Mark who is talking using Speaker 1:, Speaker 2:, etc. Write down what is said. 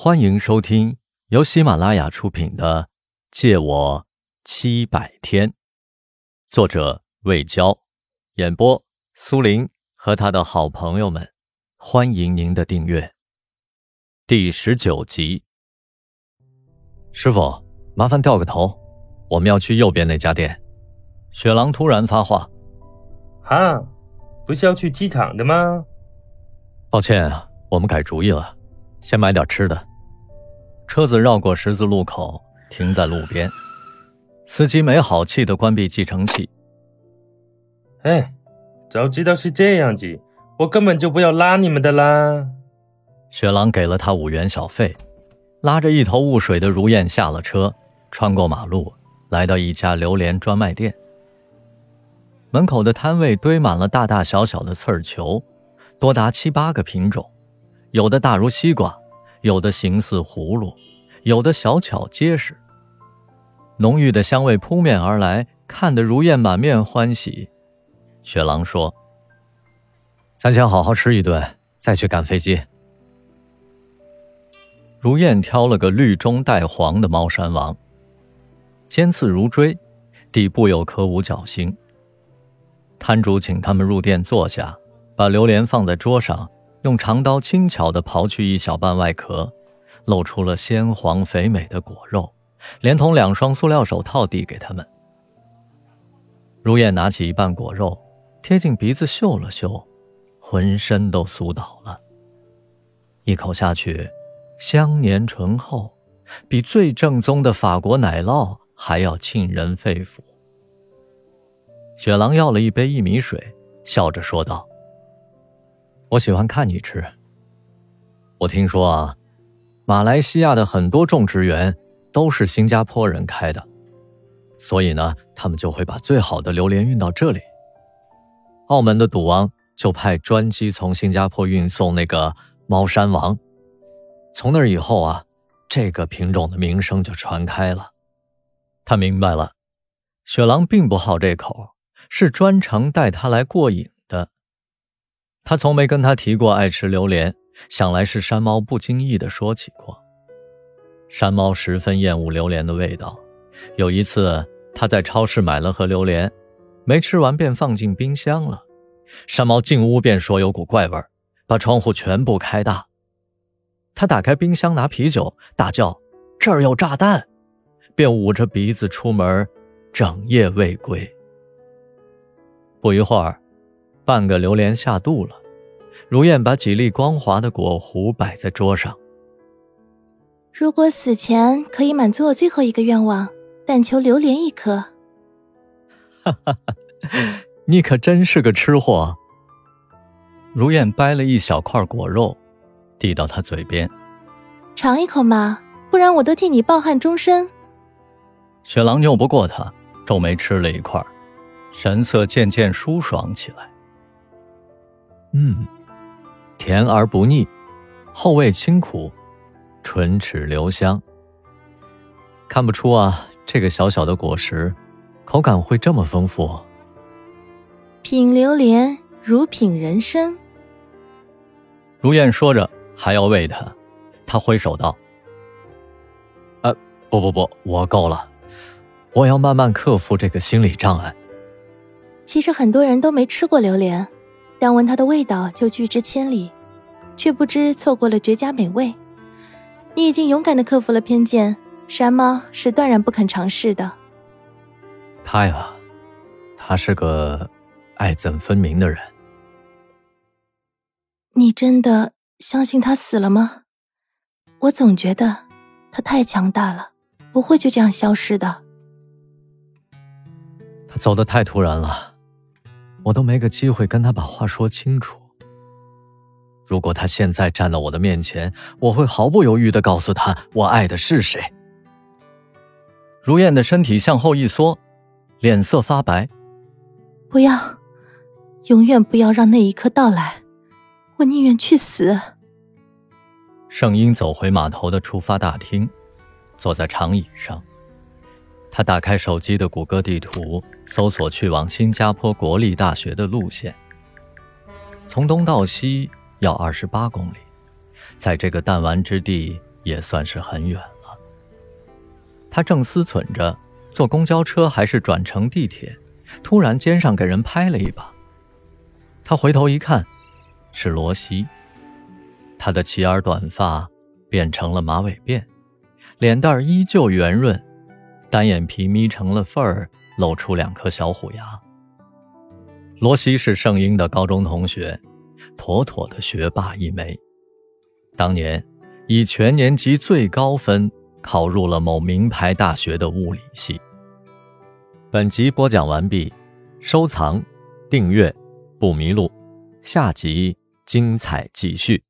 Speaker 1: 欢迎收听由喜马拉雅出品的《借我七百天》，作者魏娇，演播苏林和他的好朋友们。欢迎您的订阅。第十九集，师傅，麻烦掉个头，我们要去右边那家店。雪狼突然发话：“
Speaker 2: 哈，不是要去机场的吗？”
Speaker 1: 抱歉啊，我们改主意了，先买点吃的。车子绕过十字路口，停在路边。司机没好气的关闭计程器。
Speaker 2: 哎，早知道是这样子，我根本就不要拉你们的啦。
Speaker 1: 雪狼给了他五元小费，拉着一头雾水的如燕下了车，穿过马路，来到一家榴莲专卖店。门口的摊位堆满了大大小小的刺儿球，多达七八个品种，有的大如西瓜。有的形似葫芦，有的小巧结实。浓郁的香味扑面而来，看得如燕满面欢喜。雪狼说：“咱先好好吃一顿，再去赶飞机。”如燕挑了个绿中带黄的猫山王，尖刺如锥，底部有颗五角星。摊主请他们入店坐下，把榴莲放在桌上。用长刀轻巧地刨去一小半外壳，露出了鲜黄肥美的果肉，连同两双塑料手套递给他们。如燕拿起一半果肉，贴近鼻子嗅了嗅，浑身都酥倒了。一口下去，香黏醇厚，比最正宗的法国奶酪还要沁人肺腑。雪狼要了一杯薏米水，笑着说道。我喜欢看你吃。我听说啊，马来西亚的很多种植园都是新加坡人开的，所以呢，他们就会把最好的榴莲运到这里。澳门的赌王就派专机从新加坡运送那个猫山王，从那以后啊，这个品种的名声就传开了。他明白了，雪狼并不好这口，是专程带他来过瘾。他从没跟他提过爱吃榴莲，想来是山猫不经意的说起过。山猫十分厌恶榴莲的味道，有一次他在超市买了盒榴莲，没吃完便放进冰箱了。山猫进屋便说有股怪味儿把窗户全部开大。他打开冰箱拿啤酒，大叫：“这儿有炸弹！”便捂着鼻子出门，整夜未归。不一会儿。半个榴莲下肚了，如燕把几粒光滑的果核摆在桌上。
Speaker 3: 如果死前可以满足我最后一个愿望，但求榴莲一颗。
Speaker 1: 哈哈哈，你可真是个吃货。如燕掰了一小块果肉，递到他嘴边，
Speaker 3: 尝一口嘛，不然我都替你抱憾终身。
Speaker 1: 雪狼拗不过他，皱眉吃了一块，神色渐渐舒爽起来。嗯，甜而不腻，后味清苦，唇齿留香。看不出啊，这个小小的果实，口感会这么丰富。
Speaker 3: 品榴莲如品人生。
Speaker 1: 如燕说着，还要喂他，他挥手道：“呃，不不不，我够了，我要慢慢克服这个心理障碍。”
Speaker 3: 其实很多人都没吃过榴莲。但闻它的味道就拒之千里，却不知错过了绝佳美味。你已经勇敢的克服了偏见，山猫是断然不肯尝试的。
Speaker 1: 他呀，他是个爱憎分明的人。
Speaker 3: 你真的相信他死了吗？我总觉得他太强大了，不会就这样消失的。
Speaker 1: 他走的太突然了。我都没个机会跟他把话说清楚。如果他现在站到我的面前，我会毫不犹豫的告诉他我爱的是谁。如燕的身体向后一缩，脸色发白。
Speaker 3: 不要，永远不要让那一刻到来，我宁愿去死。
Speaker 1: 圣英走回码头的出发大厅，坐在长椅上。他打开手机的谷歌地图，搜索去往新加坡国立大学的路线。从东到西要二十八公里，在这个弹丸之地，也算是很远了。他正思忖着坐公交车还是转乘地铁，突然肩上给人拍了一把。他回头一看，是罗西。他的齐耳短发变成了马尾辫，脸蛋依旧圆润，单眼皮眯成了缝儿，露出两颗小虎牙。罗西是圣婴的高中同学，妥妥的学霸一枚。当年以全年级最高分考入了某名牌大学的物理系。本集播讲完毕，收藏、订阅，不迷路，下集精彩继续。